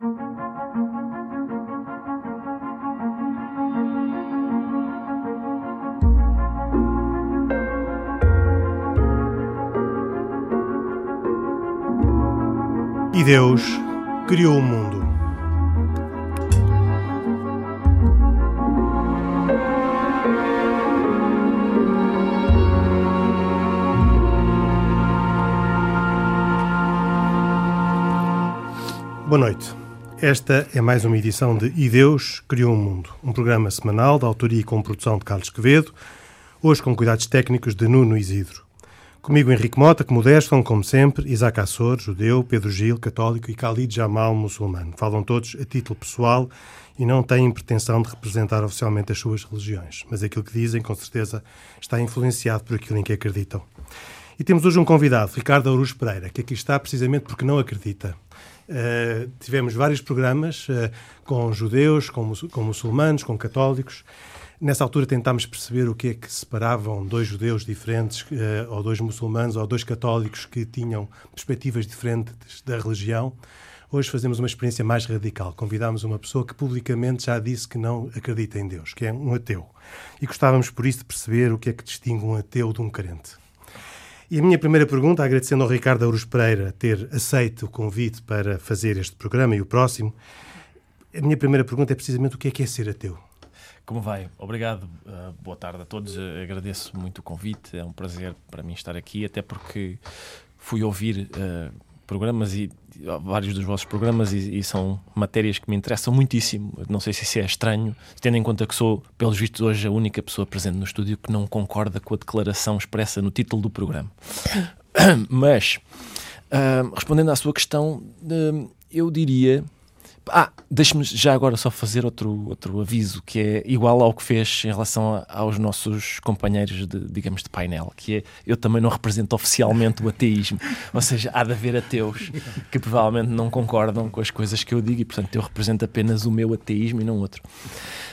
E Deus criou o mundo. Boa noite. Esta é mais uma edição de E Deus Criou o Mundo, um programa semanal da autoria e com produção de Carlos Quevedo, hoje com cuidados técnicos de Nuno Isidro. Comigo Henrique Mota, que modestam, como sempre, Isaac Assor, judeu, Pedro Gil, católico e Khalid Jamal, muçulmano. Falam todos a título pessoal e não têm pretensão de representar oficialmente as suas religiões, mas aquilo que dizem, com certeza, está influenciado por aquilo em que acreditam. E temos hoje um convidado, Ricardo Aurus Pereira, que aqui está precisamente porque não acredita. Uh, tivemos vários programas uh, com judeus, com, com muçulmanos, com católicos. Nessa altura tentámos perceber o que é que separavam dois judeus diferentes, uh, ou dois muçulmanos, ou dois católicos que tinham perspectivas diferentes da religião. Hoje fazemos uma experiência mais radical. Convidámos uma pessoa que publicamente já disse que não acredita em Deus, que é um ateu. E gostávamos por isso de perceber o que é que distingue um ateu de um crente. E a minha primeira pergunta, agradecendo ao Ricardo Aurus Pereira ter aceito o convite para fazer este programa e o próximo, a minha primeira pergunta é precisamente o que é que é ser ateu? Como vai? Obrigado. Uh, boa tarde a todos. Uh, agradeço muito o convite. É um prazer para mim estar aqui, até porque fui ouvir uh, programas e vários dos vossos programas e, e, são matérias que me interessam muitíssimo. Não sei se isso é estranho, tendo em conta que sou, pelos vistos, hoje a única pessoa presente no estúdio que não concorda com a declaração expressa no título do programa. Mas, uh, respondendo à sua questão, uh, eu diria ah, deixe-me já agora só fazer outro, outro aviso que é igual ao que fez em relação a, aos nossos companheiros de, digamos, de painel, que é eu também não represento oficialmente o ateísmo. Ou seja, há de haver ateus que provavelmente não concordam com as coisas que eu digo e, portanto, eu represento apenas o meu ateísmo e não outro.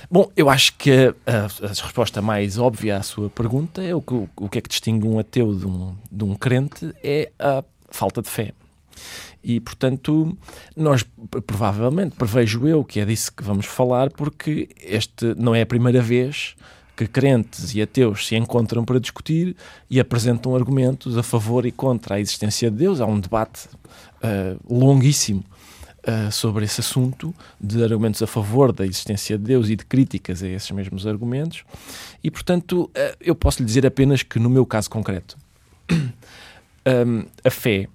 Bom, eu acho que a, a, resposta mais óbvia à sua pergunta é o que, o que é que distingue um ateu de um, de um crente é a falta de fé. E, portanto, nós provavelmente, prevejo eu que é disso que vamos falar, porque este não é a primeira vez que crentes e ateus se encontram para discutir e apresentam argumentos a favor e contra a existência de Deus. Há um debate uh, longuíssimo uh, sobre esse assunto, de argumentos a favor da existência de Deus e de críticas a esses mesmos argumentos. E, portanto, uh, eu posso lhe dizer apenas que, no meu caso concreto, um, a fé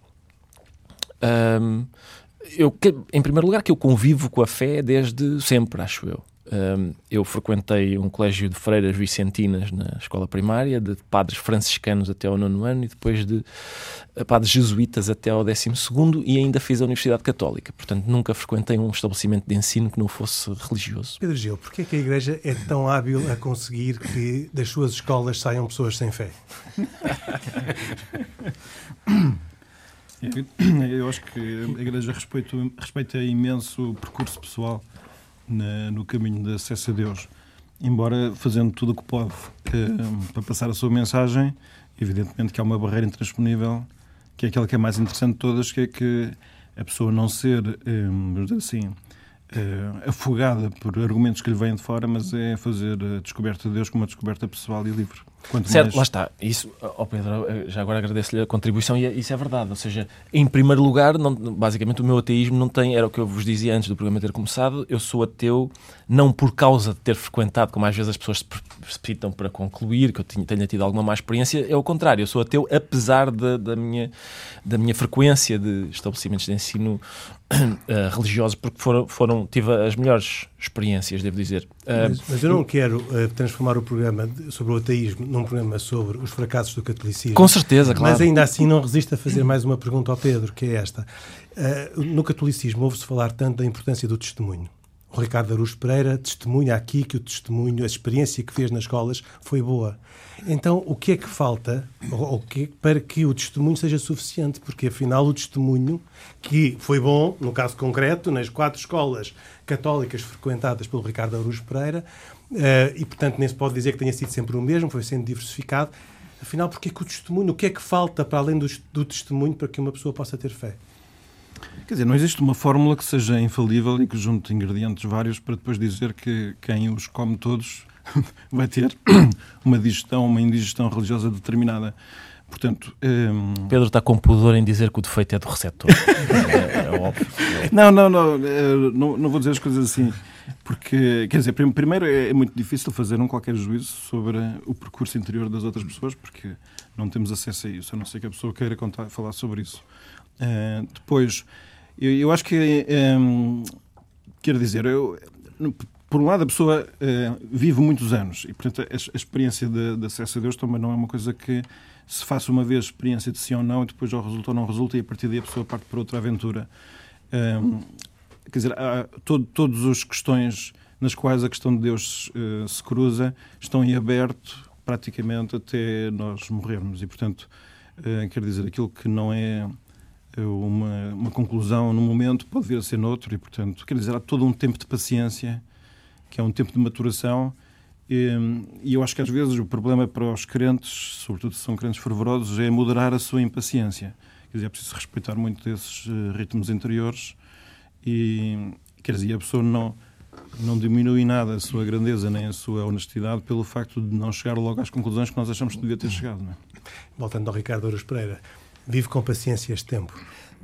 um, eu, em primeiro lugar, que eu convivo com a fé desde sempre, acho eu. Um, eu frequentei um colégio de freiras vicentinas na escola primária, de padres franciscanos até ao nono ano e depois de eh, padres jesuítas até ao décimo segundo e ainda fiz a Universidade Católica. Portanto, nunca frequentei um estabelecimento de ensino que não fosse religioso. Pedro Gil, porquê é que a Igreja é tão hábil a conseguir que das suas escolas saiam pessoas sem fé? Eu acho que a Igreja respeita, respeita imenso o percurso pessoal na, no caminho de acesso a Deus. Embora fazendo tudo o que pode para passar a sua mensagem, evidentemente que há uma barreira intransponível, que é aquela que é mais interessante de todas, que é que a pessoa não ser, um, assim, uh, afogada por argumentos que lhe vêm de fora, mas é fazer a descoberta de Deus como uma descoberta pessoal e livre. Quanto certo, mais... lá está. Isso, oh Pedro, já agora agradeço-lhe a contribuição e isso é verdade. Ou seja, em primeiro lugar, não, basicamente o meu ateísmo não tem, era o que eu vos dizia antes do programa ter começado, eu sou ateu não por causa de ter frequentado, como às vezes as pessoas se precipitam para concluir, que eu tenha tido alguma má experiência, é o contrário. Eu sou ateu apesar de, da, minha, da minha frequência de estabelecimentos de ensino uh, religiosos, porque foram, foram, tive as melhores experiências, devo dizer. Uh, mas, mas, eu não quero uh, transformar o programa sobre o ateísmo num programa sobre os fracassos do catolicismo. Com certeza, claro. Mas ainda assim não resisto a fazer mais uma pergunta ao Pedro, que é esta. no catolicismo ouve-se falar tanto da importância do testemunho. O Ricardo Aruz Pereira testemunha aqui que o testemunho, a experiência que fez nas escolas foi boa. Então, o que é que falta ou, que, para que o testemunho seja suficiente? Porque, afinal, o testemunho, que foi bom, no caso concreto, nas quatro escolas católicas frequentadas pelo Ricardo Aruz Pereira, uh, e, portanto, nem se pode dizer que tenha sido sempre o mesmo, foi sendo diversificado. Afinal, porque é que o testemunho, o que é que falta para além do, do testemunho para que uma pessoa possa ter fé? Quer dizer, não existe uma fórmula que seja infalível e que junte ingredientes vários para depois dizer que quem os come todos vai ter uma digestão, uma indigestão religiosa determinada. Portanto, um... Pedro está com pudor em dizer que o defeito é do receptor. é, é, óbvio. Não, não, não, eh, não, não vou dizer as coisas assim. Porque, quer dizer, primeiro é muito difícil fazer um qualquer juízo sobre o percurso interior das outras pessoas, porque não temos acesso a isso, a não ser que a pessoa queira contar, falar sobre isso. Uh, depois, eu, eu, acho que, um, quero dizer, eu, por um lado, a pessoa uh, vive muitos anos e, portanto, a, a experiência de, de, acesso a Deus também não é uma coisa que se faça uma vez experiência de sim ou não e depois ou resulta ou não resulta e a partir daí a pessoa parte para outra aventura. Um, quer dizer, todo, todas as questões nas quais a questão de Deus uh, se cruza estão em aberto praticamente até nós morrermos. E, portanto, uh, quer dizer, aquilo que não é eh, uma, uma conclusão no momento pode vir a ser noutro. E, portanto, quer dizer, há todo um tempo de paciência que é um tempo de maturação. E eu acho que às vezes o problema para os crentes, sobretudo se são crentes fervorosos, é moderar a sua impaciência. Quer dizer, é preciso respeitar muito desses ritmos interiores e, quer dizer, a pessoa não, não diminui nada a sua grandeza nem a sua honestidade pelo facto de não chegar logo às conclusões que nós achamos que devia ter chegado. Não é? Voltando ao Ricardo Ouros Pereira, vive com paciência este tempo.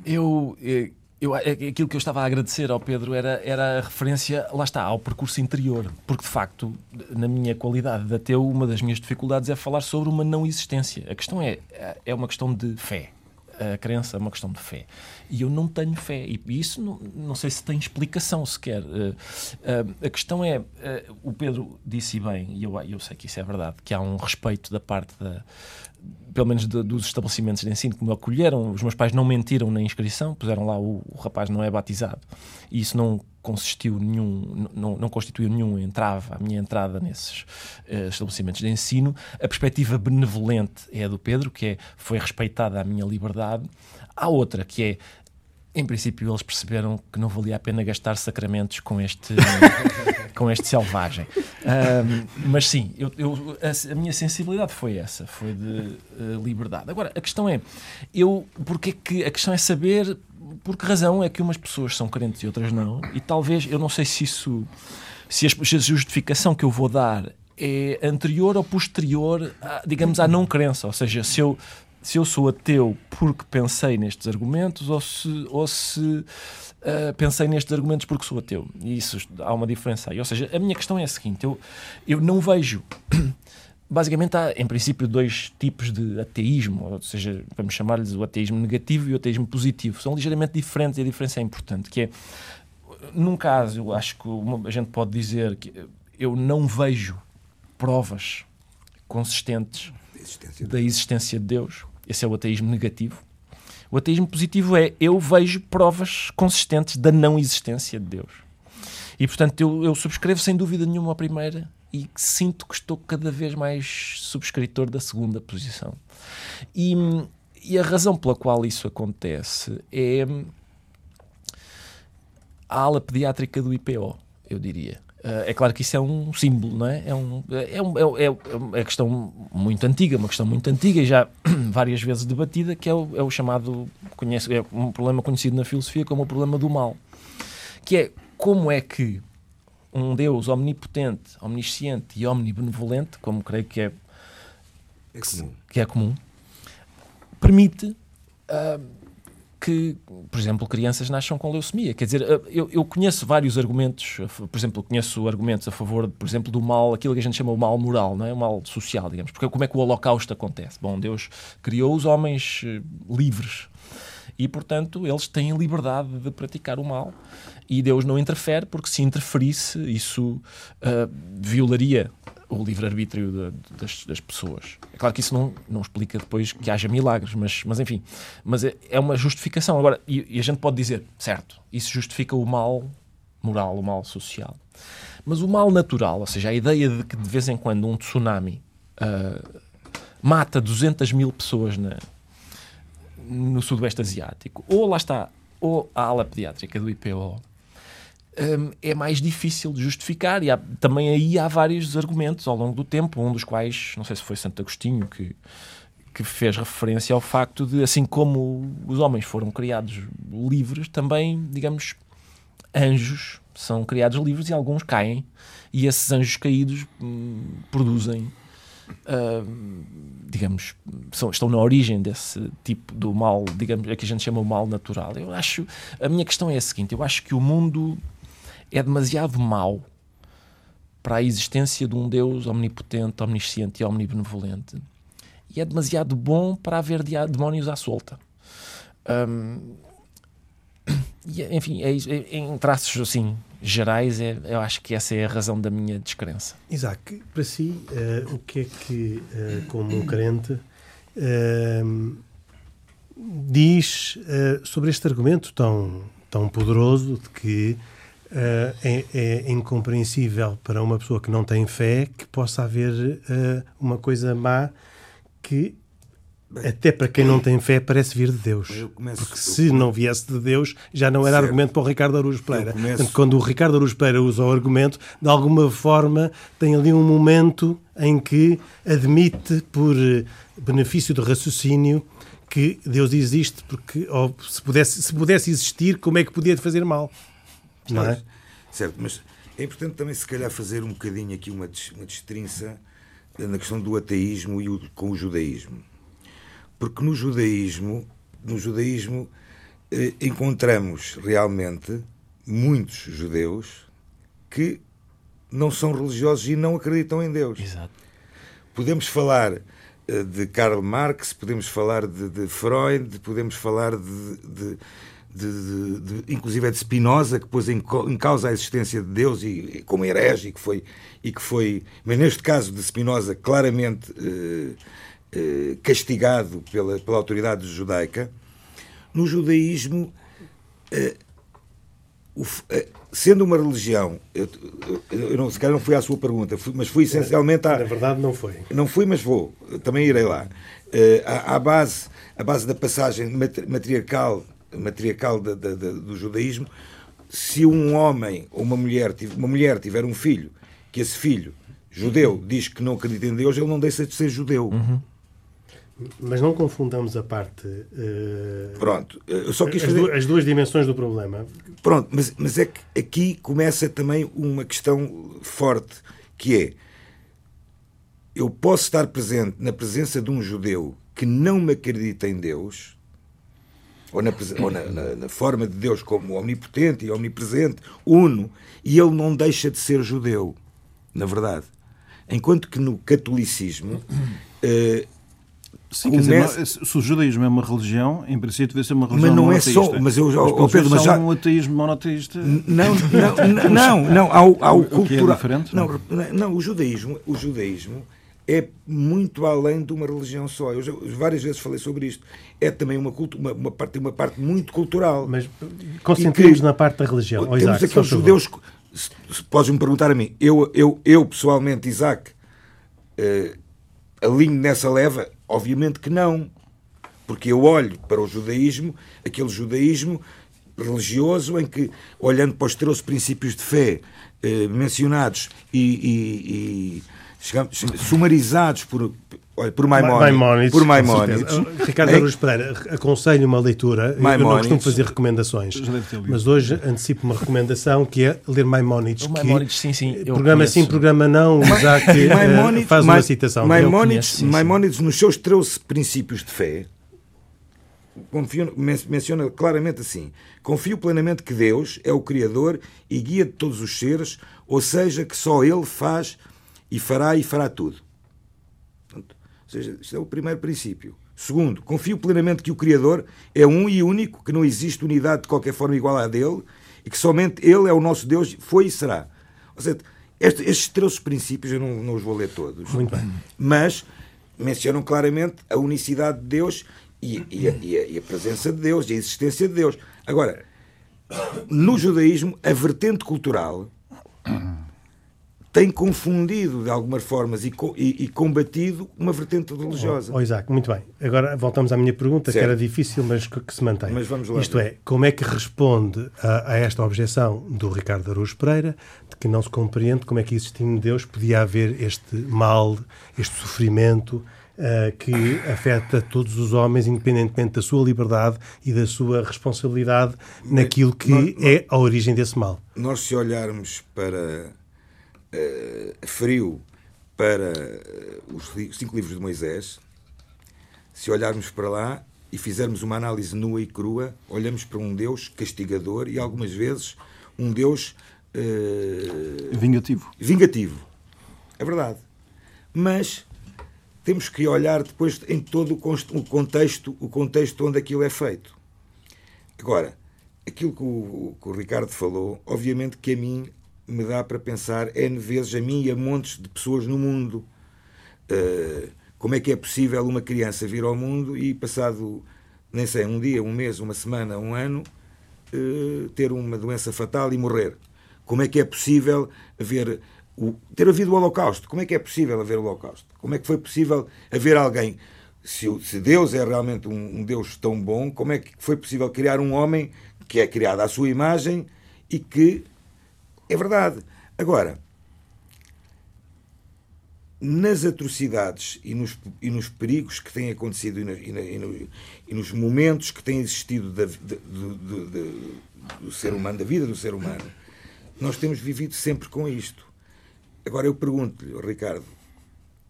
Eu, eh, eu, é, aquilo que eu estava a agradecer ao Pedro era, era a referência, lá está, ao percurso interior. Porque, de facto, na minha qualidade de ateu, uma das minhas dificuldades é falar sobre uma não existência. A questão é, é uma questão de fé a crença é uma questão de fé. E eu não tenho fé. E isso não, não sei se tem explicação sequer. Uh, uh, a questão é: uh, o Pedro disse bem, e eu, eu sei que isso é verdade, que há um respeito da parte da, pelo menos de, dos estabelecimentos de ensino que me acolheram, os meus pais não mentiram na inscrição, puseram lá o, o rapaz não é batizado. E isso não consistiu nenhum, não, não constituiu nenhum entrave à minha entrada nesses uh, estabelecimentos de ensino. A perspectiva benevolente é a do Pedro, que é, foi respeitada a minha liberdade. Há outra, que é em princípio eles perceberam que não valia a pena gastar sacramentos com este com este selvagem um, mas sim eu, eu, a, a, minha sensibilidade foi essa foi de uh, liberdade agora a questão é eu porque é que a questão é saber por que razão é que umas pessoas são crentes e outras não e talvez eu não sei se isso se a, justificação que eu vou dar é anterior ou posterior, a, digamos, à não crença. Ou seja, se eu, se eu sou ateu porque pensei nestes argumentos ou se, ou se uh, pensei nestes argumentos porque sou ateu. E isso há uma diferença aí. Ou seja, a minha questão é a seguinte: eu, eu não vejo. Basicamente, há, em princípio, dois tipos de ateísmo, ou seja, vamos chamar-lhes o ateísmo negativo e o ateísmo positivo. São ligeiramente diferentes e a diferença é importante, que é, num caso, eu acho que uma, a gente pode dizer que eu não vejo provas consistentes da existência de Deus, esse é o ateísmo negativo. O ateísmo positivo é eu vejo provas consistentes da não existência de Deus. E, portanto, eu, eu subscrevo sem dúvida nenhuma a primeira e sinto que estou cada vez mais subscritor da segunda posição. E, e a razão pela qual isso acontece é a ala pediátrica do IPO, eu diria. Eh, é claro que isso é um símbolo, não é? É, um, é, um, é, é, é questão muito antiga, uma questão muito antiga e já várias vezes debatida, que é o, é o chamado, conhece, é um problema conhecido na filosofia como o problema do mal. Que é como é que um Deus omnipotente, omnisciente e omnibenevolente, como creio que é, é comum, que é comum permite uh, que, por exemplo, crianças nasçam com leucemia. Quer dizer, eu, eu, conheço vários argumentos, por exemplo, conheço argumentos a favor, por exemplo, do mal, aquilo que a gente chama o mal moral, não é? o mal social, digamos. Porque como é que o Holocausto acontece? Bom, Deus criou os homens eh, livres e, portanto, eles têm liberdade de praticar o mal e Deus não interfere, porque se interferisse, isso uh, violaria o livre-arbítrio das, das, pessoas. É claro que isso não, não explica depois que haja milagres, mas, mas enfim, mas é, é uma justificação. Agora, e, e, a gente pode dizer, certo, isso justifica o mal moral, o mal social. Mas o mal natural, ou seja, a ideia de que de vez em quando um tsunami uh, mata 200 mil pessoas na, no Sudoeste Asiático, ou lá está, ou a ala pediátrica do IPO, um, é mais difícil de justificar e há, também aí há vários argumentos ao longo do tempo, um dos quais, não sei se foi Santo Agostinho que, que fez referência ao facto de, assim como os homens foram criados livres, também, digamos, anjos são criados livres e alguns caem. E esses anjos caídos hum, produzem, uh, digamos, são, estão na origem desse tipo do mal, digamos, é que a gente chama o mal natural. Eu acho, a minha questão é a seguinte: eu acho que o mundo é demasiado mau para a existência de um Deus omnipotente, omnisciente e omnibenevolente e é demasiado bom para haver demónios à solta. Um, enfim, é, é, em traços assim gerais, é, eu acho que essa é a razão da minha descrença. Isaac, para si, uh, o que é que, uh, como um crente, uh, diz eh, sobre este argumento tão, tão poderoso de que é, é, incompreensível para uma pessoa que não tem fé que possa haver uma coisa má que até para quem não tem fé parece vir de Deus. Começo, Porque se não viesse de Deus, já não era certo. argumento para o Ricardo Aruz Pereira. Começo... Portanto, quando o Ricardo Aruz Pereira usa o argumento, de alguma forma tem ali um momento em que admite, por benefício de raciocínio, que Deus existe, porque ou, se, pudesse, se pudesse existir, como é que podia fazer mal? Não é? Certo, mas é importante também, se calhar, fazer um bocadinho aqui uma, uma destrinça na questão do ateísmo e o, com o judaísmo. Porque no judaísmo, no judaísmo eh, encontramos realmente muitos judeus que não são religiosos e não acreditam em Deus. Exato. Podemos falar eh, de Karl Marx, podemos falar de, de Freud, podemos falar de, de de, de, de, inclusive é de Spinoza, que pôs em, em, causa a existência de Deus e, e como herege, e que foi, e que foi, mas neste caso de Spinoza, claramente eh, eh, castigado pela, pela autoridade judaica. No judaísmo, eh, o, eh, sendo uma religião, eu, eu, não, se calhar não fui à sua pergunta, fui, mas fui essencialmente à. Na verdade, não foi. Não fui, mas vou, também irei lá. Uh, à, à, base, à base da passagem matriarcal matriarcal da, da, da, do judaísmo, se um homem ou uma mulher, uma mulher tiver um filho, que esse filho, judeu, diz que não acredita em Deus, ele não deixa de ser judeu. Uhum. Mas não confundamos a parte. Uh, Pronto, eu só quis as, fazer... as duas dimensões do problema. Pronto, mas, mas é que aqui começa também uma questão forte, que é eu posso estar presente na presença de um judeu que não me acredita em Deus, ou, na, ou na, na, na, forma de Deus como omnipotente e omnipresente, uno, e ele não deixa de ser judeu, na verdade. Enquanto que no catolicismo. Uh, Sim, quer dizer, se o judaísmo é uma religião, em princípio deve ser uma religião Mas não é só. Mas eu, mas, oh, Pedro, mas já... um ateísmo monoteísta. Não, não, não, não, ao, ao cultural. É diferente, não, não, não, o judaísmo, o judaísmo é muito além de uma religião só. Eu já, várias vezes falei sobre isto. É também uma, culto, uma, uma, parte, uma parte muito cultural. Mas concentremos na parte da religião. Temos Isaac, aqueles judeus. Podes-me perguntar a mim. Eu, eu, eu pessoalmente, Isaac, uh, alinho nessa leva? Obviamente que não. Porque eu olho para o judaísmo, aquele judaísmo religioso em que, olhando para os 13 princípios de fé uh, mencionados e, e, e chegamos, sumarizados por, por Maimónides. Por Maimónides. Ricardo Aruz Pereira, aconselho uma leitura. Maimónides. Eu não costumo fazer recomendações, mas hoje antecipo uma recomendação que é ler Maimónides. O Maimónides, sim, sim. Programa conheço. sim, programa não, já que eh, Maimónides, faz uma citação. Maimónides, conheço, sim, Maimónides, nos seus 13 princípios de fé, confio, menciona claramente assim: confio plenamente que Deus é o Criador e guia de todos os seres, ou seja, que só Ele faz e fará e fará tudo. Ou seja, isto é o primeiro princípio. Segundo, confio plenamente que o Criador é um e único, que não existe unidade de qualquer forma igual à dele e que somente Ele é o nosso Deus, foi e será. Ou seja, estes, estes três princípios, eu não, não os vou ler todos, Muito bem. mas mencionam claramente a unicidade de Deus e, e, a, e, a, e a presença de Deus e a existência de Deus. Agora, no judaísmo, a vertente cultural tem confundido de algumas formas e, e, e combatido uma vertente religiosa. Oh, oh, Isaac, muito bem. Agora voltamos à minha pergunta, certo. que era difícil, mas que, que, se mantém. Mas vamos lá. Isto é, como é que responde a, a, esta objeção do Ricardo Araújo Pereira, de que não se compreende como é que existindo Deus podia haver este mal, este sofrimento, uh, que afeta todos os homens, independentemente da sua liberdade e da sua responsabilidade naquilo que nós, é a origem desse mal. Nós, se olharmos para frio para os cinco livros de Moisés, se olharmos para lá e fizermos uma análise nua e crua, olhamos para um Deus castigador e algumas vezes um Deus uh, vingativo. Vingativo. É verdade. Mas temos que olhar depois em todo o contexto, o contexto onde aquilo é feito. Agora, aquilo que o, que o Ricardo falou, obviamente que a mim me dá para pensar N vezes a mim e a montes de pessoas no mundo. Uh, como é que é possível uma criança vir ao mundo e, passado, nem sei, um dia, um mês, uma semana, um ano, uh, ter uma doença fatal e morrer? Como é que é possível haver o, ter havido o Holocausto? Como é que é possível haver o Holocausto? Como é que foi possível haver alguém? Se, se Deus é realmente um, um Deus tão bom, como é que foi possível criar um homem que é criado à sua imagem e que é verdade. Agora, nas atrocidades e nos, e nos perigos que têm acontecido e, e, no, e, nos momentos que têm existido da, do, do, do, do, ser humano, da vida do ser humano, nós temos vivido sempre com isto. Agora eu pergunto-lhe, Ricardo,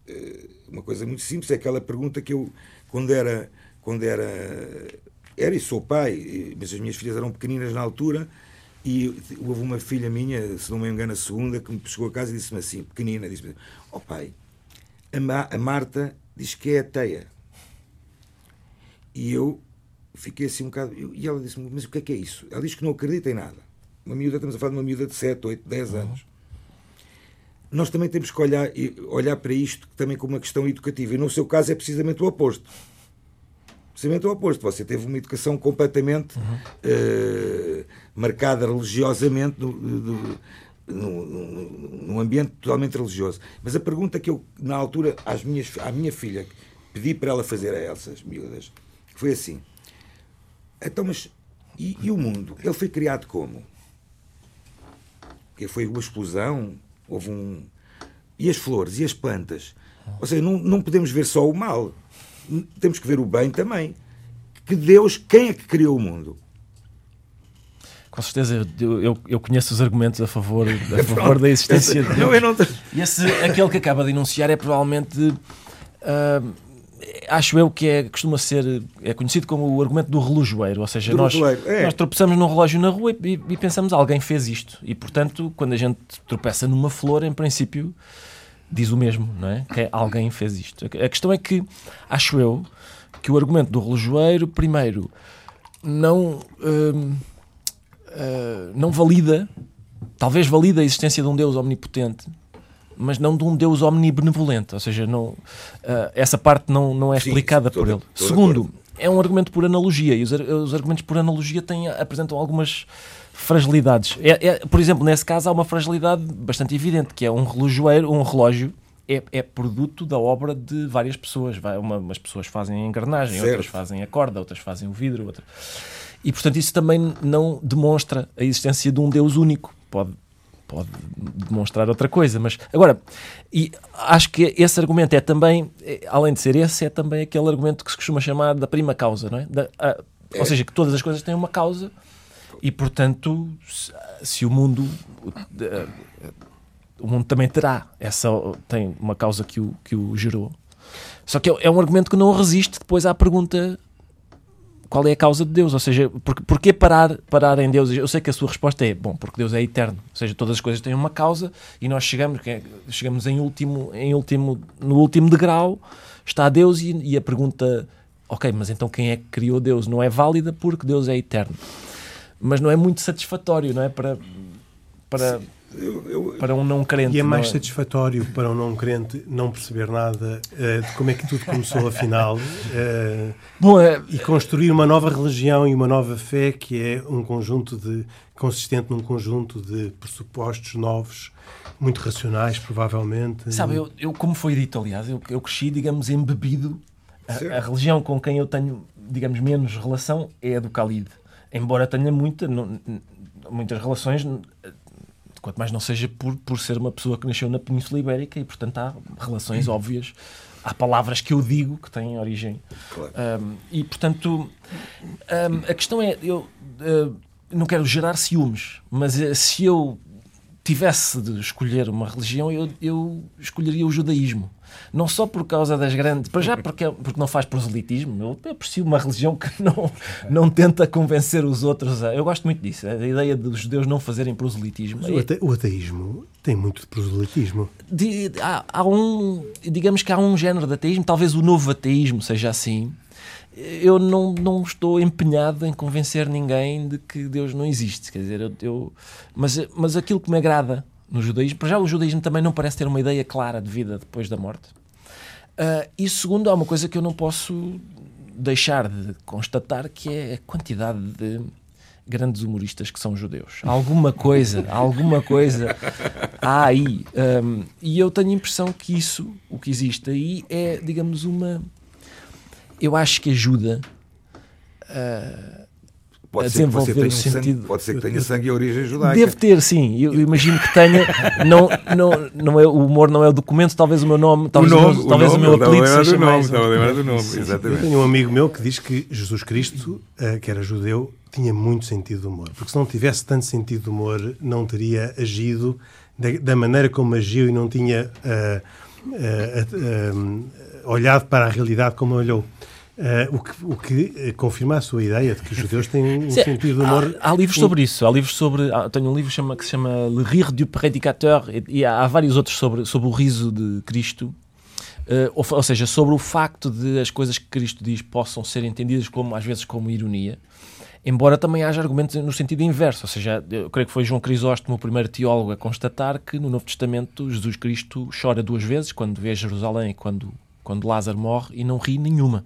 eh, uma coisa muito simples, é aquela pergunta que eu, quando era, quando era, era e sou pai, mas as minhas filhas eram pequeninas na altura, e houve uma filha minha, se não me engano, a segunda, que me chegou a casa e disse-me assim, pequenina, disse-me oh, pai, a, Ma a Marta diz que é ateia. E eu fiquei assim um bocado. E ela disse-me, mas o que é que é isso? Ela diz que não acredita em nada. Uma miúda, estamos a falar de uma miúda de 7, 8, 10 anos. Nós também temos que olhar, olhar para isto também como uma questão educativa. E no seu caso é precisamente o oposto precisamente o oposto. Você teve uma educação completamente uhum. uh, marcada religiosamente num ambiente totalmente religioso. Mas a pergunta que eu, na altura, às minhas, à minha filha, pedi para ela fazer a Elsas miúdas, foi assim: então, mas e, e o mundo? Ele foi criado como? Que foi uma explosão? Houve um. E as flores? E as plantas? Ou seja, não, não podemos ver só o mal temos que ver o bem também. Que Deus, quem é que criou o mundo? Com certeza, eu, eu, eu conheço os argumentos a favor, a favor da existência de Deus. Não. E esse, aquele que acaba de enunciar é provavelmente. Uh, acho eu que é, costuma ser é conhecido como o argumento do relojoeiro, ou seja, nós, é. nós tropeçamos num relógio na rua e, e, pensamos alguém fez isto e portanto quando a gente tropeça numa flor, em princípio diz o mesmo, não é? Que alguém fez isto. A questão é que, acho eu, que o argumento do relojoeiro, primeiro, não, hum, uh, não valida, talvez valida a existência de um Deus omnipotente, mas não de um Deus omnibenevolente, ou seja, não, uh, essa parte não, não é explicada Sim, por ele. Segundo, é um argumento por analogia, e os, os argumentos por analogia têm, apresentam algumas fragilidades. É, é, por exemplo, nesse caso há uma fragilidade bastante evidente, que é um relojoeiro, um relógio é, é, produto da obra de várias pessoas. Vai, uma, umas pessoas fazem a engrenagem, certo. outras fazem a corda, outras fazem o vidro. Outra... E, portanto, isso também não demonstra a existência de um Deus único. Pode, pode demonstrar outra coisa, mas agora, e acho que esse argumento é também, é, além de ser esse, é também aquele argumento que se costuma chamar da prima causa, não é? Da, a, é. Ou seja, que todas as coisas têm uma causa e, portanto, se, se o mundo. O mundo também terá essa tem uma causa que o, que o gerou. Só que é, é um argumento que não resiste depois à pergunta qual é a causa de Deus, ou seja, por, porquê parar, parar em Deus? Eu sei que a sua resposta é, bom, porque Deus é eterno, ou seja, todas as coisas têm uma causa e nós chegamos, é, chegamos em último, em último, no último degrau, está Deus e, e a pergunta, ok, mas então quem é que criou Deus? Não é válida porque Deus é eterno mas não é muito satisfatório, não é? Para, para, eu, eu, para um não crente. E é mais é? satisfatório para um não crente não perceber nada uh, de como é que tudo começou afinal uh, Bom, é, e construir uma nova religião e uma nova fé que é um conjunto de consistente num conjunto de pressupostos novos muito racionais provavelmente sabe eu, eu como foi dito aliás eu, eu cresci digamos embebido a, a religião com quem eu tenho digamos menos relação é a do Khalid embora tenha muita, não, muitas relações, quanto mais não seja por, por ser uma pessoa que nasceu na Península Ibérica e, portanto, há relações óbvias há palavras que eu digo que têm origem. Claro. Um, e, portanto, um, a questão é: eu uh, não quero gerar ciúmes, mas uh, se eu tivesse de escolher uma religião, eu, eu escolheria o judaísmo. Não só por causa das grandes. Para já, porque, porque não faz proselitismo. Eu aprecio uma religião que não, não tenta convencer os outros. A, eu gosto muito disso. A ideia dos judeus não fazerem proselitismo. Mas o, ate, o ateísmo tem muito de proselitismo. De, há, há um. Digamos que há um género de ateísmo, talvez o novo ateísmo seja assim eu não, não estou empenhado em convencer ninguém de que Deus não existe. Quer dizer, eu, eu, mas, mas aquilo que me agrada no judaísmo, para já o judaísmo também não parece ter uma ideia clara de vida depois da morte. Uh, e segundo, há uma coisa que eu não posso deixar de constatar, que é a quantidade de grandes humoristas que são judeus. Alguma coisa, alguma coisa há aí. Um, e eu tenho a impressão que isso, o que existe aí, é, digamos, uma eu acho que ajuda a, pode a desenvolver ser, o sentido. Sangue, pode ser que tenha sangue e origem judaica. Deve ter, sim. Eu imagino que tenha. não, não, não é, o humor não é o documento, talvez o meu nome, talvez o, nome, o, talvez o, nome, o meu apelido seja do nome, mais. Estava a lembrar do nome, sim, exatamente. Eu tenho um amigo meu que diz que Jesus Cristo, uh, que era judeu, tinha muito sentido de humor. Porque se não tivesse tanto sentido de humor, não teria agido da, da maneira como agiu e não tinha uh, uh, olhado para a realidade como olhou. Uh, o que, o que eh, confirma a sua ideia de que os judeus têm um Sim, sentido de humor. Há, há livros sobre isso. Há livros sobre. Há, tenho um livro chama, que se chama Le Rire du Prédicateur e, e há, há, vários outros sobre, sobre o riso de Cristo. Uh, ou, ou, seja, sobre o facto de as coisas que Cristo diz possam ser entendidas como, às vezes, como ironia. Embora também haja argumentos no sentido inverso, ou seja, eu creio que foi João Crisóstomo o primeiro teólogo a constatar que no Novo Testamento Jesus Cristo chora duas vezes, quando vê Jerusalém e quando quando Lázaro morre e não ri nenhuma.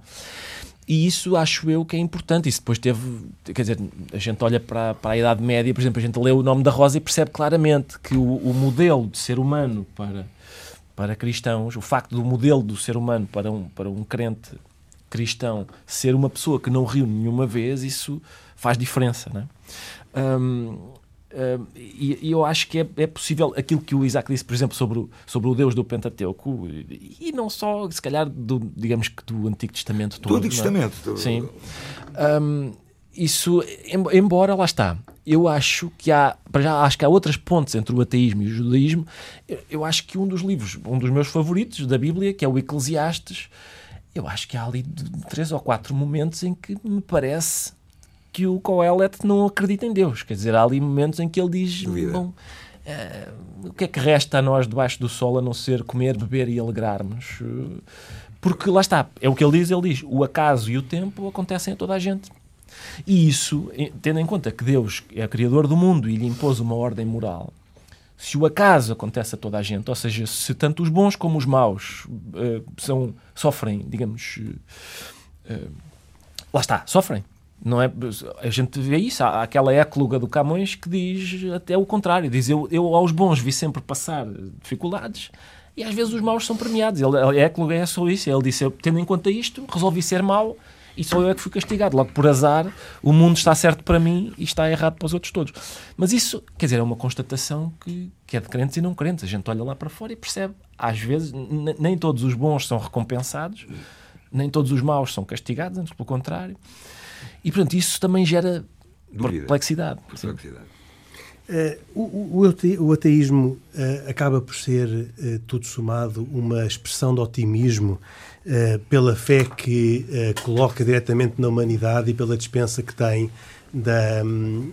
E isso acho eu que é importante. Isso depois teve. Quer dizer, a gente olha para, para a Idade Média, por exemplo, a gente lê o nome da Rosa e percebe claramente que o, o modelo de ser humano para, para cristãos, o facto do modelo do ser humano para um, para um crente cristão ser uma pessoa que não riu nenhuma vez, isso faz diferença. Não é? Um, Uh, e, e, eu acho que é, é, possível aquilo que o Isaac disse, por exemplo, sobre o, sobre o Deus do Pentateuco, e, e não só, se calhar, do, digamos que do Antigo Testamento todo. Do Antigo é? Testamento. Sim. Um, isso, embora lá está, eu acho que há, para já acho que há outras pontes entre o ateísmo e o judaísmo. Eu, eu acho que um dos livros, um dos meus favoritos da Bíblia, que é o Eclesiastes, eu acho que há ali três ou quatro momentos em que me parece que o Coelet não acredita em Deus. Quer dizer, há ali momentos em que ele diz: Bom, uh, o que é que resta a nós debaixo do sol a não ser comer, beber e alegrarmos? Porque lá está, é o que ele diz: ele diz, o acaso e o tempo acontecem a toda a gente. E isso, tendo em conta que Deus é o criador do mundo e lhe impôs uma ordem moral, se o acaso acontece a toda a gente, ou seja, se tanto os bons como os maus uh, são, sofrem, digamos, lá está, sofrem não é, a gente vê isso, há aquela écloga do Camões que diz até o contrário, diz eu, eu aos bons vi sempre passar dificuldades e às vezes os maus são premiados. Ele, a écloga é só isso, ele disse, eu, tendo em conta isto, resolvi ser mau e só eu é que fui castigado. Logo por azar, o mundo está certo para mim e está errado para os outros todos. Mas isso, quer dizer, é uma constatação que, que é de crentes e não crentes. A gente olha lá para fora e percebe, às vezes, nem todos os bons são recompensados, nem todos os maus são castigados, antes pelo contrário. E, portanto, isso também gera Dúvida. perplexidade. perplexidade. Uh, o, o, ateísmo uh, acaba por ser, uh, tudo somado, uma expressão de otimismo pela fé que coloca diretamente na humanidade e pela dispensa que tem da, um,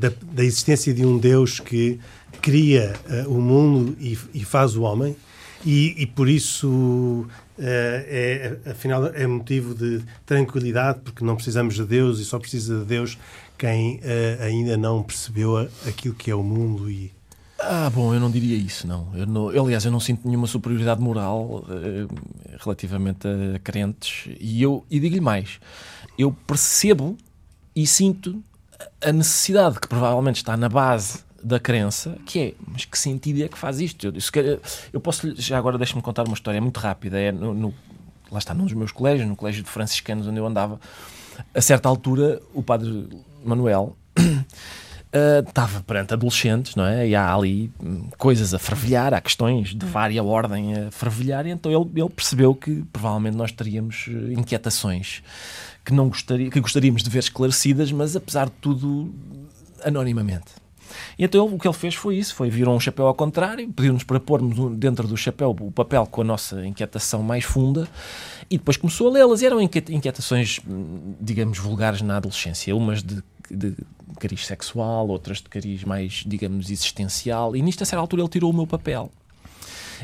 da, da, existência de um Deus que cria o mundo e, e, faz o homem, e, e por isso é, afinal, é motivo de tranquilidade, porque não precisamos de Deus e só precisa de Deus quem uh, ainda não percebeu aquilo que é o mundo e ah, bom, eu não diria isso, não. Eu não eu, aliás, eu não sinto nenhuma superioridade moral uh, relativamente a crentes. E eu e digo-lhe mais: eu percebo e sinto a necessidade que provavelmente está na base da crença, que é, mas que sentido é que faz isto? Eu, eu posso, já agora deixa-me contar uma história muito rápida, é no, no, lá está, num dos meus colégios, no colégio de franciscanos onde eu andava, a certa altura o padre Manuel estava perante adolescentes, não é? E há ali hum, coisas a fervilhar, há questões de vária ordem a fervilhar, e então ele, ele percebeu que provavelmente nós teríamos eh, inquietações que, não gostaria, que gostaríamos de ver esclarecidas, mas apesar de tudo, anonimamente. E então o que ele fez foi isso, foi vir um chapéu ao contrário, pediu-nos para pormos dentro do chapéu o papel com a nossa inquietação mais funda e depois começou a lê-las. Eram inquietações, digamos, vulgares na adolescência, umas de, de cariz sexual, outras de cariz mais, digamos, existencial. E nisto, a certa altura, ele tirou o meu papel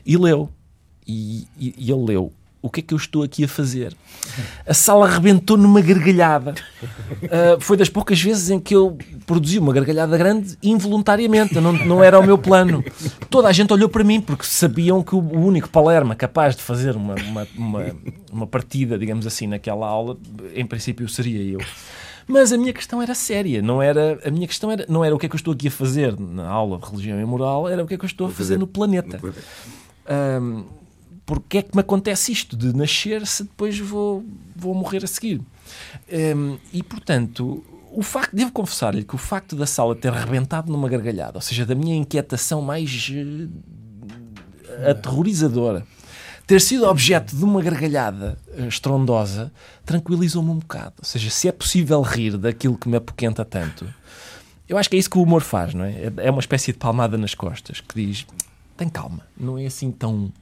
e leu. E, e, e ele leu o que é que eu estou aqui a fazer? A sala arrebentou numa gargalhada. Uh, foi das poucas vezes em que eu produzi uma gargalhada grande involuntariamente, não, não era o meu plano. Toda a gente olhou para mim porque sabiam que o único Palerma capaz de fazer uma, uma, uma, uma partida, digamos assim, naquela aula, em princípio seria eu. Mas a minha questão era séria, não era a minha questão era não era o que é que eu estou aqui a fazer na aula de religião e moral, era o que é que eu estou a fazer no planeta. Um, porque é que me acontece isto de nascer se depois vou, vou morrer a seguir? Um, e portanto, o facto, devo confessar-lhe que o facto da sala ter rebentado numa gargalhada, ou seja, da minha inquietação mais uh, aterrorizadora, ter sido objeto de uma gargalhada uh, estrondosa, tranquilizou-me um bocado. Ou seja, se é possível rir daquilo que me apoquenta tanto, eu acho que é isso que o humor faz, não é? É uma espécie de palmada nas costas que diz: tem calma, não é assim tão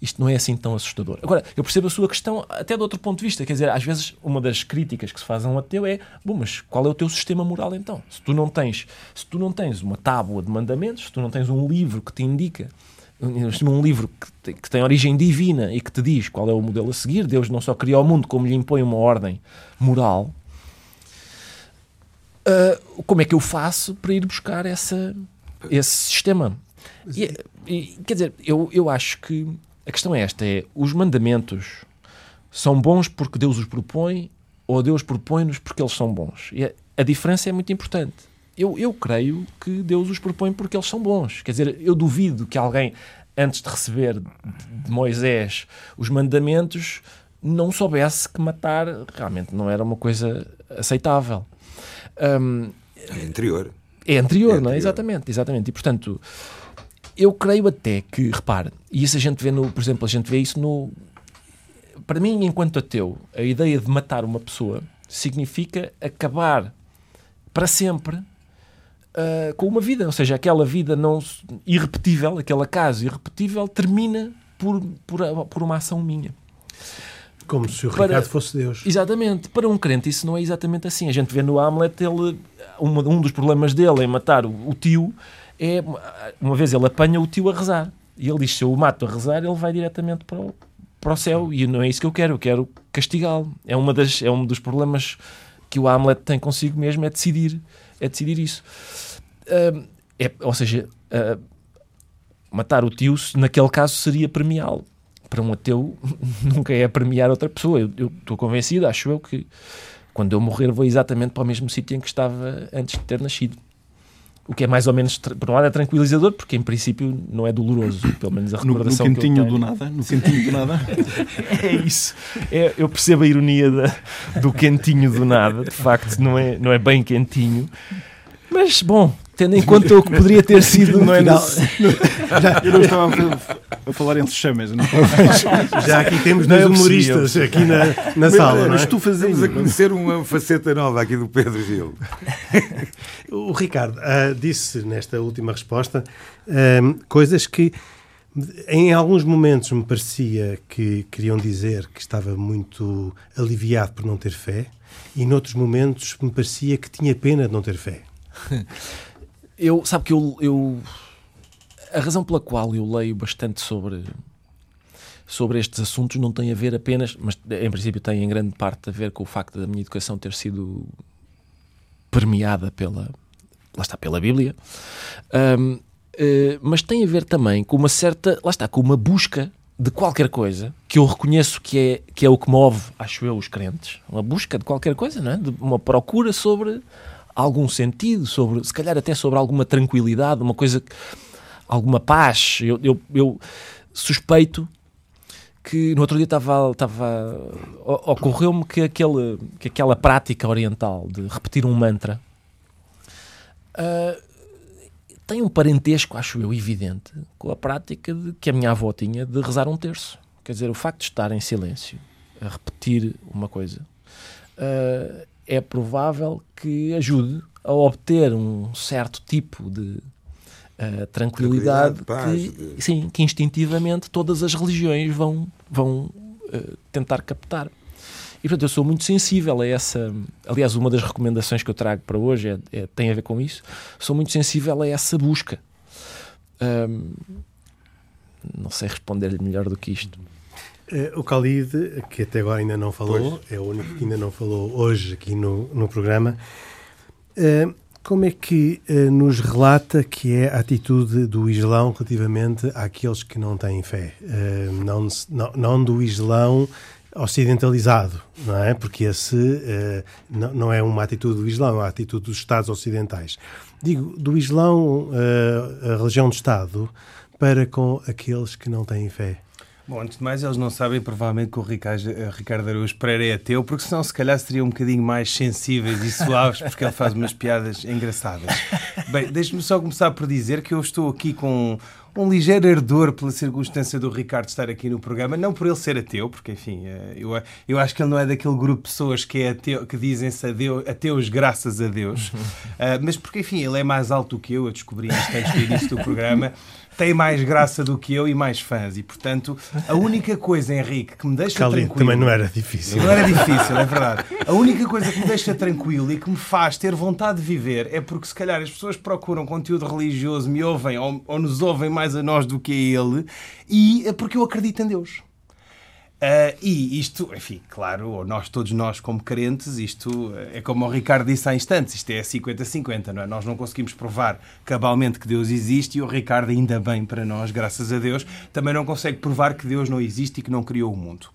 isto não é assim tão assustador. Agora, eu percebo a sua questão até de outro ponto de vista. Quer dizer, às vezes uma das críticas que se faz a um ateu é: bom, mas qual é o teu sistema moral então? Se tu não tens, se tu não tens uma tábua de mandamentos, se tu não tens um livro que te indica um livro que tem, que tem, origem divina e que te diz qual é o modelo a seguir. Deus não só criou o mundo, como lhe impõe uma ordem moral. Uh, como é que eu faço para ir buscar essa, esse sistema? E, e, quer dizer, eu, eu acho que a questão é esta: é os mandamentos são bons porque Deus os propõe ou Deus propõe-nos porque eles são bons? E a, a diferença é muito importante. Eu, eu creio que Deus os propõe porque eles são bons. Quer dizer, eu duvido que alguém, antes de receber de Moisés os mandamentos, não soubesse que matar realmente não era uma coisa aceitável. Um, é anterior. É anterior, é não é? Exatamente, exatamente. E portanto, eu creio até que, repare, e isso a gente vê no, por exemplo, a gente vê isso no. Para mim, enquanto ateu, a ideia de matar uma pessoa significa acabar para sempre uh, com uma vida. Ou seja, aquela vida não irrepetível, aquele acaso irrepetível, termina por, por, por uma ação minha. Como se o para, Ricardo fosse Deus. Exatamente. Para um crente isso não é exatamente assim. A gente vê no Hamlet, ele, um, um dos problemas dele em matar o, o tio é uma vez ele apanha o tio a rezar e ele diz: Se eu o mato a rezar, ele vai diretamente para o, para o céu e não é isso que eu quero, eu quero castigá-lo. É, uma das, é um dos problemas que o Hamlet tem consigo mesmo, é decidir, é decidir isso. Uh, é, ou seja, uh, matar o tio, naquele caso, seria premiá-lo. Para um ateu, nunca é premiar outra pessoa. Eu, eu estou convencido, acho eu, que quando eu morrer vou exatamente para o mesmo sítio em que estava antes de ter nascido. O que é mais ou menos, por um lado, é tranquilizador, porque em princípio não é doloroso, pelo menos a recordação no, no quentinho do nada, no quentinho do nada. é isso. É, eu percebo a ironia da, do quentinho do nada, de facto, não é, não é bem quentinho. Mas, bom, tendo em conta o que poderia ter sido no final. Eu não estava a, falar entre chamas. Não Já aqui temos dois humoristas aqui na, na sala. Mas tu fazemos a conhecer uma faceta nova aqui do Pedro Gil. O Ricardo uh, disse nesta última resposta uh, coisas que em alguns momentos me parecia que queriam dizer que estava muito aliviado por não ter fé, e noutros momentos me parecia que tinha pena de não ter fé. Eu, sabe que eu, eu. A razão pela qual eu leio bastante sobre, sobre estes assuntos não tem a ver apenas, mas em princípio tem em grande parte a ver com o facto da minha educação ter sido permeada pela. lá está, pela Bíblia. Um, uh, eh, mas tem a ver também com uma certa. lá está, com uma busca de qualquer coisa que eu reconheço que é, que é o que move, acho eu, os crentes. Uma busca de qualquer coisa, não é? De uma procura sobre algum sentido, sobre, se calhar até sobre alguma tranquilidade, uma coisa, alguma paz. Eu, eu, eu suspeito que no outro dia estava, estava ocorreu-me que, aquele, que aquela prática oriental de repetir um mantra uh, tem um parentesco, acho eu, evidente com a prática de, que a minha avó tinha de rezar um terço. Quer dizer, o facto de estar em silêncio, a repetir uma coisa, uh, é provável que ajude a obter um certo tipo de uh, tranquilidade, tranquilidade que, de... sim, que instintivamente todas as religiões vão, vão uh, tentar captar. E portanto eu sou muito sensível a essa. Aliás, uma das recomendações que eu trago para hoje é, é tem a ver com isso. Sou muito sensível a essa busca. Um, não sei responder-lhe melhor do que isto. Eh, o Khalid, que até agora ainda não falou, pois. é o único que ainda não falou hoje aqui no, no programa, uh, como é que uh, nos relata que é a atitude do Islão relativamente àqueles que não têm fé? Não, não, não, do Islão ocidentalizado, não é? Porque esse não, não, é uma atitude do Islão, é uma atitude dos Estados ocidentais. Digo, do Islão, a religião do Estado, para com aqueles que não têm fé. Bom, antes de mais, eles não sabem provavelmente que o Ricardo, eh, Ricardo Araújo Pereira é ateu, porque senão se calhar seriam um bocadinho mais sensíveis e suaves, porque ele faz umas piadas engraçadas. Bem, deixe-me só começar por dizer que eu estou aqui com um ligeiro ardor pela circunstância do Ricardo estar aqui no programa, não por ele ser ateu, porque enfim, eh, eu, eu acho que ele não é daquele grupo de pessoas que, é ateu, que dizem-se ateus graças a Deus, uh, mas porque enfim, ele é mais alto do que eu, eu descobri antes do início do programa, tem mais graça do que eu e mais fãs. E, portanto, a única coisa, Henrique, que me deixa Calito, tranquilo... também não era difícil. Não era difícil, é verdade. A única coisa que me deixa tranquilo e que me faz ter vontade de viver é porque, se calhar, as pessoas procuram conteúdo religioso, me ouvem ou, ou nos ouvem mais a nós do que a ele, e é porque eu acredito em Deus. Uh, e isto, enfim, claro, nós todos nós como crentes, isto é como o Ricardo disse há instantes, isto é 50-50, não é? Nós não conseguimos provar cabalmente que Deus existe e o Ricardo, ainda bem para nós, graças a Deus, também não consegue provar que Deus não existe e que não criou o mundo.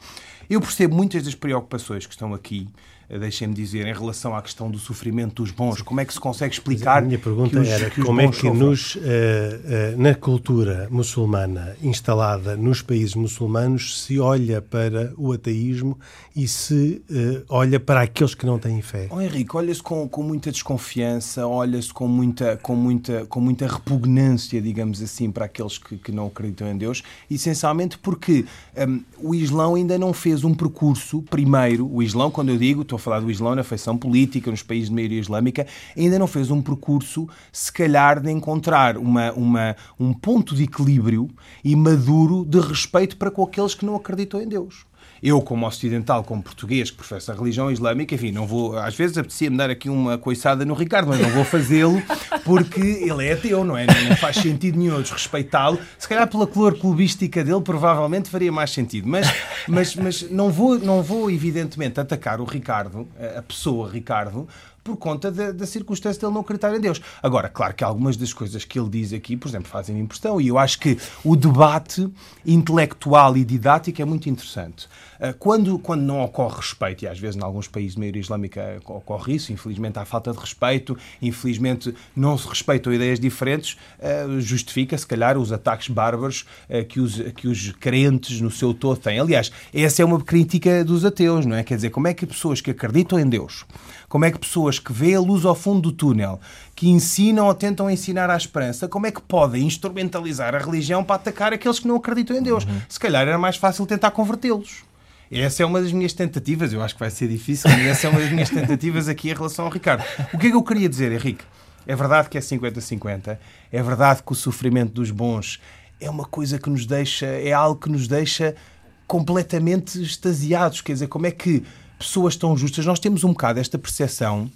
Eu percebo muitas das preocupações que estão aqui eh, deixem-me dizer, em relação à questão do sofrimento dos bons, como é que se consegue explicar. A minha pergunta os, era como é que nos, uh, uh, na cultura muçulmana instalada nos países muçulmanos se olha para o ateísmo e se uh, olha para aqueles que não têm fé? Oh, Henrique, olha-se com, com muita desconfiança, olha-se com muita, com, muita, com muita repugnância, digamos assim, para aqueles que, que não acreditam em Deus, essencialmente porque um, o Islão ainda não fez um percurso, primeiro, o Islão, quando eu digo, estou a falar do Islão na feição política, nos países de maioria islâmica, ainda não fez um percurso, se calhar, de encontrar uma, uma, um ponto de equilíbrio e maduro de respeito para com aqueles que não acreditam em Deus eu, como ocidental, como português, que professa a religião islâmica, enfim, não vou. Às vezes apetecia-me dar aqui uma coiçada no Ricardo, mas não vou fazê-lo porque ele é ateu, não é? Não, faz sentido nenhum desrespeitá-lo. Se calhar pela cor clubística dele, provavelmente faria mais sentido. Mas, mas, mas não, vou, não vou, evidentemente, atacar o Ricardo, a pessoa Ricardo, por conta da, da, circunstância de ele não acreditar em Deus. Agora, claro que algumas das coisas que ele diz aqui, por exemplo, fazem impressão, e eu acho que o debate intelectual e didático é muito interessante. Ah, quando, quando não ocorre respeito, e às vezes em alguns países de maioria islâmica ocorre isso, infelizmente há falta de respeito, infelizmente não se respeitam ideias diferentes, ah, justifica, se calhar, os ataques bárbaros ah, que os, que os crentes no seu todo têm. Aliás, essa é uma crítica dos ateus, não é? Quer dizer, como é que pessoas que acreditam em Deus como é que pessoas que veem a luz ao fundo do túnel, que ensinam ou tentam ensinar a esperança, como é que podem instrumentalizar a religião para atacar aqueles que não acreditam em Deus? Uhum. Se calhar era mais fácil tentar convertê-los. Essa é uma das minhas tentativas, eu acho que vai ser difícil, mas essa é uma das minhas tentativas aqui em relação ao Ricardo. O que é que eu queria dizer, Henrique? É verdade que é 50-50, é verdade que o sofrimento dos bons é uma coisa que nos deixa, é algo que nos deixa completamente extasiados. Quer dizer, como é que pessoas tão justas, nós temos um bocado esta percepção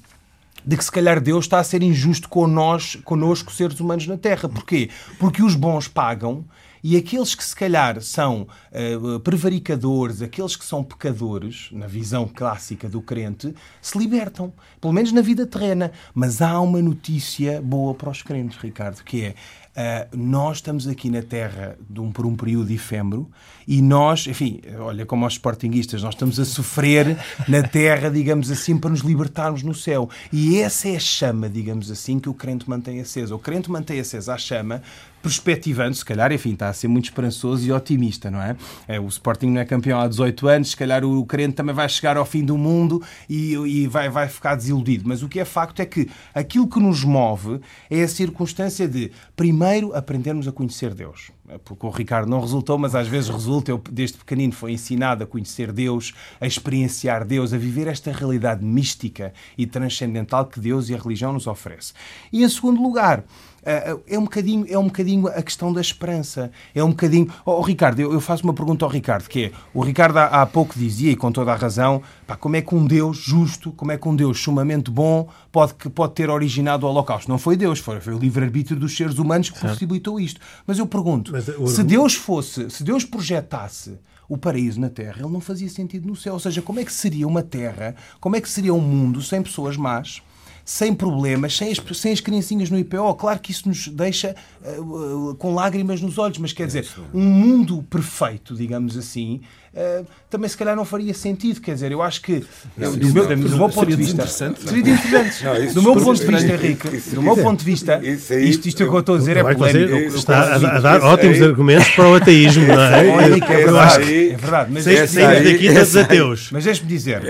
de que se calhar Deus está a ser injusto com nós, conosco, seres humanos na Terra. Porquê? Porque os bons pagam e aqueles que se calhar são uh, prevaricadores, aqueles que são pecadores, na visão clássica do crente, se libertam, pelo menos na vida terrena. Mas há uma notícia boa para os crentes, Ricardo, que é Uh, nós estamos aqui na Terra um, por um período efêmero e nós, enfim, olha como os sportinguistas, nós estamos a sofrer na Terra, digamos assim, para nos libertarmos no céu. E essa é a chama, digamos assim, que o crente mantém acesa. O crente mantém acesa a chama perspectivando, se calhar, enfim, está a ser muito esperançoso e otimista, não é? é? O Sporting não é campeão há 18 anos, se calhar o crente também vai chegar ao fim do mundo e, e vai, vai ficar desiludido. Mas o que é facto é que aquilo que nos move é a circunstância de, primeiro, aprendermos a conhecer Deus porque o Ricardo não resultou, mas às vezes resulta. Eu, desde pequenino, foi ensinado a conhecer Deus, a experienciar Deus, a viver esta realidade mística e transcendental que Deus e a religião nos oferece. E, em segundo lugar, é um bocadinho, é um bocadinho a questão da esperança. É um bocadinho. Oh, oh Ricardo, eu, eu, faço uma pergunta ao Ricardo, que é: o Ricardo há, há pouco dizia, e com toda a razão, pá, como é que um Deus justo, como é que um Deus sumamente bom pode, pode ter originado o Holocausto? Não foi Deus, foi, foi o livre-arbítrio dos seres humanos que certo. possibilitou isto. Mas eu pergunto: Mas, o... se Deus fosse, se Deus projetasse o paraíso na Terra, ele não fazia sentido no céu. Ou seja, como é que seria uma Terra, como é que seria um mundo sem pessoas más? Sem problemas, sem as, sem as criancinhas no IPO. Claro que isso nos deixa uh, uh, com lágrimas nos olhos, mas quer dizer, um mundo perfeito, digamos assim, uh, também se calhar não faria sentido. Quer dizer, eu acho que, não, do, meu, do meu ponto de vista. Seria interessante. Não, do meu ponto de vista, Henrique, do meu ponto de vista, isto, isto que eu estou a dizer é polémico. Está a, dar ótimos argumentos para o ateísmo, não é? É verdade, é verdade. Mas saímos daqui todos ateus. Mas deixe-me dizer,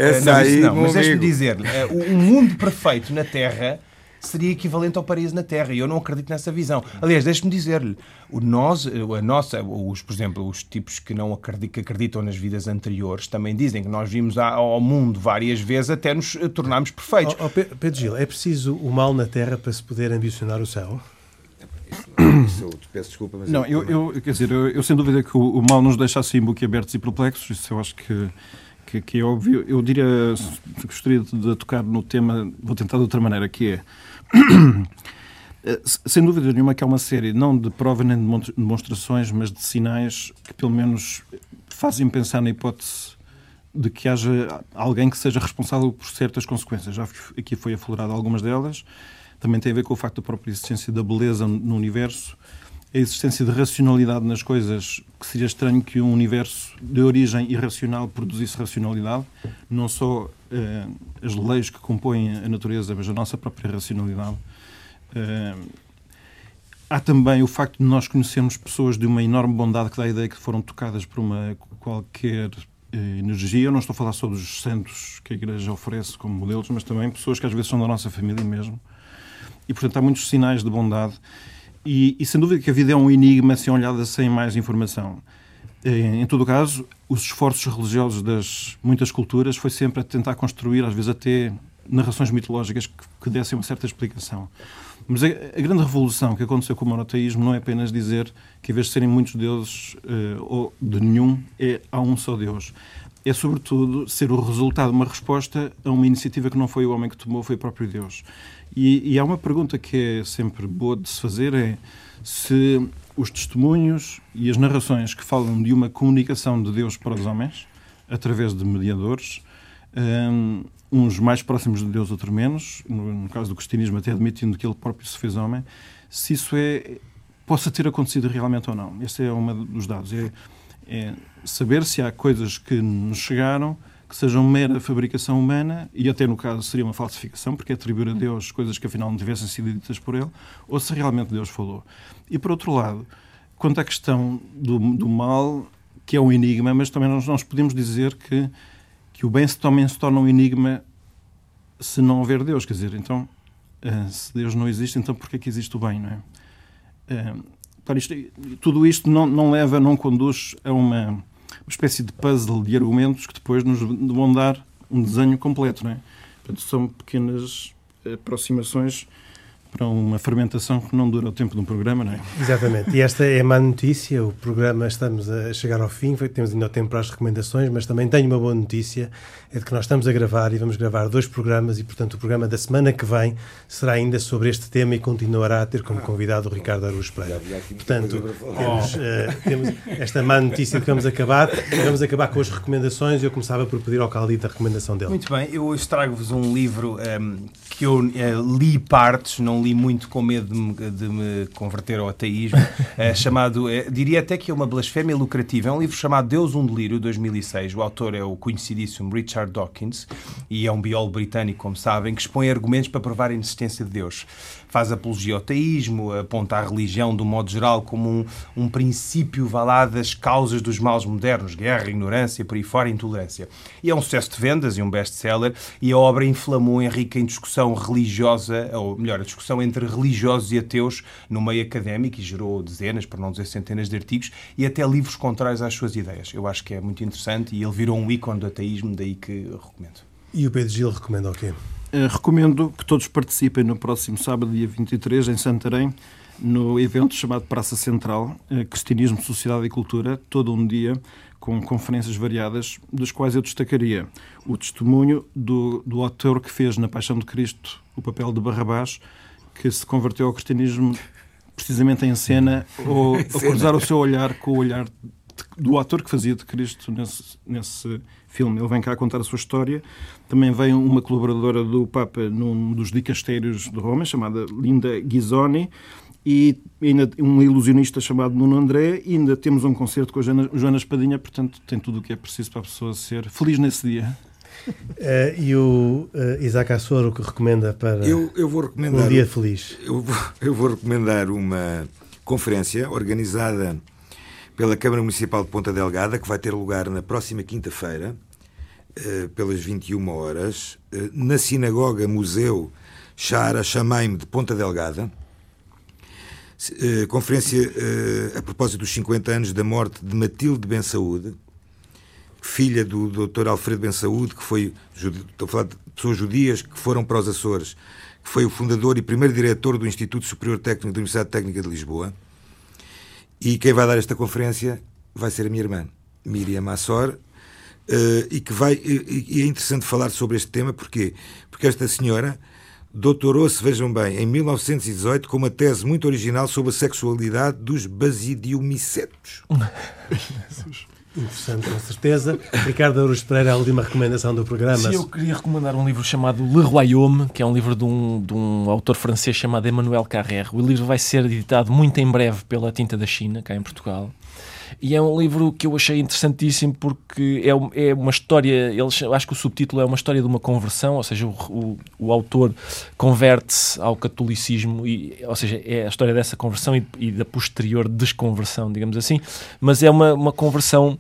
não, mas deixe-me dizer, o mundo perfeito na Terra seria equivalente ao paraíso na Terra. E eu não acredito nessa visão. Aliás, deixe-me dizer-lhe, nós, a nossa, os, por exemplo, os tipos que não acreditam, que acreditam nas vidas anteriores também dizem que nós vimos ao mundo várias vezes até nos tornarmos perfeitos. Oh, oh, Pedro Gil, é preciso o mal na Terra para se poder ambicionar o céu? Isso, eu peço desculpa, mas. Não, eu, eu, quer dizer, eu, eu sem dúvida que o, o mal nos deixa assim boquiabertos e perplexos, isso eu acho que que, que, é óbvio. Eu diria, gostaria de tocar no tema, vou tentar de outra maneira, que é sem dúvida nenhuma que é uma série não de prova nem de demonstrações, mas de sinais que pelo menos fazem pensar na hipótese de que haja alguém que seja responsável por certas consequências. Já aqui foi aflorado algumas delas. Também tem a ver com o facto da própria existência da beleza no universo, a existência de racionalidade nas coisas, que seria estranho que um universo de origem irracional produzisse racionalidade, não só eh, as leis que compõem a natureza, mas a nossa própria racionalidade. Eh, há também o facto de nós conhecermos pessoas de uma enorme bondade que dá a ideia que foram tocadas por uma qualquer eh, energia. Eu não estou a falar sobre os santos que a Igreja oferece como modelos, mas também pessoas que às vezes são da nossa família mesmo. E, portanto, há muitos sinais de bondade. E, e sem dúvida que a vida é um enigma se olhada sem mais informação. Em todo o caso, os esforços religiosos das muitas culturas foi sempre a tentar construir, às vezes até narrações mitológicas que, que dessem uma certa explicação. Mas a, a, grande revolução que aconteceu com o monoteísmo não é apenas dizer que, em vez de serem muitos deuses uh, ou de nenhum, é, há um só Deus. É, sobretudo, ser o resultado de uma resposta a uma iniciativa que não foi o homem que tomou, foi o próprio Deus. E, e há uma pergunta que é sempre boa de se fazer: é se os testemunhos e as narrações que falam de uma comunicação de Deus para os homens, através de mediadores, um, uns mais próximos de Deus, outros menos, no, no, caso do cristianismo até admitindo que ele próprio se fez homem, se isso é possa ter acontecido realmente ou não. Esse é um dos dados. É, é saber se há coisas que nos chegaram que sejam mera fabricação humana, e até no caso seria uma falsificação, porque é atribuir a Deus coisas que afinal não tivessem sido ditas por ele, ou se realmente Deus falou. E por outro lado, quanto à questão do, do mal, que é um enigma, mas também nós, nós podemos dizer que, que o bem se, também se torna um enigma se não houver Deus. Quer dizer, então, uh, se Deus não existe, então porquê que existe o bem, não é? Uh, isto, tudo isto não, não leva, não conduz a uma uma espécie de puzzle de argumentos que depois nos vão dar um desenho completo. Não é? Portanto, são pequenas aproximações para uma fermentação que não dura o tempo de um programa, não é? Exatamente. E esta é a má notícia. O programa estamos a chegar ao fim, temos ainda tempo para as recomendações, mas também tenho uma boa notícia, é de que nós estamos a gravar e vamos gravar dois programas e, portanto, o programa da semana que vem será ainda sobre este tema e continuará a ter como convidado o Ricardo Aruz Pereira. Portanto, temos, uh, temos, esta má notícia que vamos acabar. Vamos acabar com as recomendações. Eu começava por pedir ao Caldito a recomendação dele. Muito bem. Eu hoje trago-vos um livro um, que eu uh, li partes, não li muito com medo de me, de me converter ao ateísmo, uh, chamado, uh, diria até que é uma blasfémia lucrativa. É um livro chamado Deus um Delírio, 2006. O autor é o conhecidíssimo Richard Dawkins e é um biólogo britânico, como sabem, que expõe argumentos para provar a inexistência de Deus faz apologia ao teísmo, aponta a religião, do modo geral, como um, um princípio vá das causas dos males modernos, guerra, ignorância, por aí fora, intolerância. E é um sucesso de vendas e um best-seller, e a obra inflamou Henrique em discussão religiosa, ou melhor, a discussão entre religiosos e ateus no meio académico, e gerou dezenas, por não dizer centenas de artigos, e até livros contrários às suas ideias. Eu acho que é muito interessante e ele virou um ícone do ateísmo, daí que recomendo. E o Pedro Gil recomenda o quê? Uh, recomendo que todos participem no próximo sábado, dia 23, em Santarém, no evento chamado Praça Central, uh, Cristianismo, Sociedade e Cultura, todo um dia com conferências variadas, das quais eu destacaria o testemunho do, do autor que fez na Paixão de Cristo o papel de Barrabás, que se converteu ao cristianismo precisamente em cena, ou a cruzar o seu olhar com o olhar do ator que fazia de Cristo nesse, nesse filme. Ele vem cá contar a sua história. Também vem uma colaboradora do Papa num dos dicastérios de Roma, chamada Linda Ghisoni, e ainda um ilusionista chamado Nuno André, e ainda temos um concerto com a Joana, Joana Espadinha, portanto tem tudo o que é preciso para a pessoa ser feliz nesse dia. Uh, e o uh, Isaac Assoro que recomenda para eu, eu vou recomendar, um dia feliz? Eu vou, eu vou recomendar uma conferência organizada pela Câmara Municipal de Ponta Delgada, que vai ter lugar na próxima quinta-feira, uh, pelas 21 horas, uh, na Sinagoga Museu Shara Shamaim de Ponta Delgada. Uh, conferência a propósito dos 50 anos da morte de Matilde Ben Saúde, filha do Dr. Alfredo Ben Saúde, que foi, estou a falar de pessoas judias que foram para os Açores, que foi o fundador e primeiro diretor do Instituto Superior Técnico da Universidade Técnica de Lisboa e quem vai dar esta conferência vai ser a minha irmã, Miriam Massor, uh, e que vai. E, é interessante falar sobre este tema, porquê? Porque esta senhora doutorou-se, vejam bem, em 1918 com uma tese muito original sobre a sexualidade dos basidiomicetos. Interessante, com certeza. Ricardo Aruz Pereira, a última recomendação do programa. Sim, eu queria recomendar um livro chamado Le Royaume, que é um livro de um, de um autor francês chamado Emmanuel Carrère. O livro vai ser editado muito em breve pela Tinta da China, cá em Portugal. E é um livro que eu achei interessantíssimo porque é, é uma história, eles, acho que o subtítulo é uma história de uma conversão, ou seja, o, o, o autor converte-se ao catolicismo, e, ou seja, é a história dessa conversão e, e da posterior desconversão, digamos assim, mas é uma, uma conversão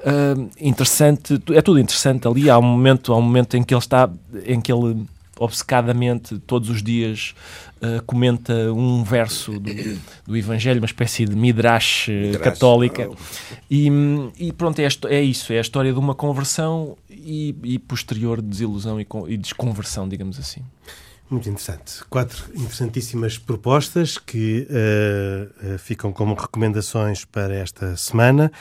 uh, interessante, é tudo interessante ali, há um momento, há um momento em que ele está, em que ele obcecadamente todos os dias uh, comenta um verso do, do, Evangelho, uma espécie de midrash, eh, midrash católica. Oh. E, e, pronto, é, é, isso, é a história de uma conversão e, e posterior desilusão e, e desconversão, digamos assim. Muito interessante. Quatro interessantíssimas propostas que uh, uh, ficam como recomendações para esta semana.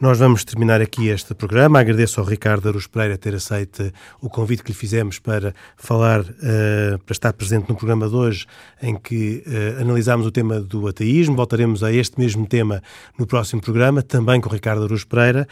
Nós vamos terminar aqui este programa. Agradeço ao Ricardo Aruz Pereira ter aceito o convite que lhe fizemos para falar, uh, para estar presente no programa de hoje, em que analisámos o tema do ateísmo. Voltaremos a este mesmo tema no próximo programa, também com o Ricardo Aruz Pereira,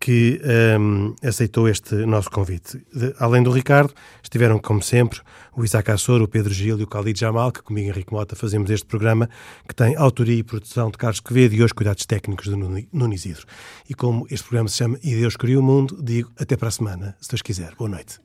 que um, aceitou este nosso convite. De, além do Ricardo, estiveram, como sempre, o Isaac Assor, o Pedro Gil e o Khalid Jamal, que comigo, Henrique Mota, fazemos este programa, que tem autoria e produção de Carlos Quevedo e os cuidados técnicos de Nuno Isidro. E como este programa se chama E Deus Criou o Mundo, digo até para a semana, se Deus quiser. Boa noite.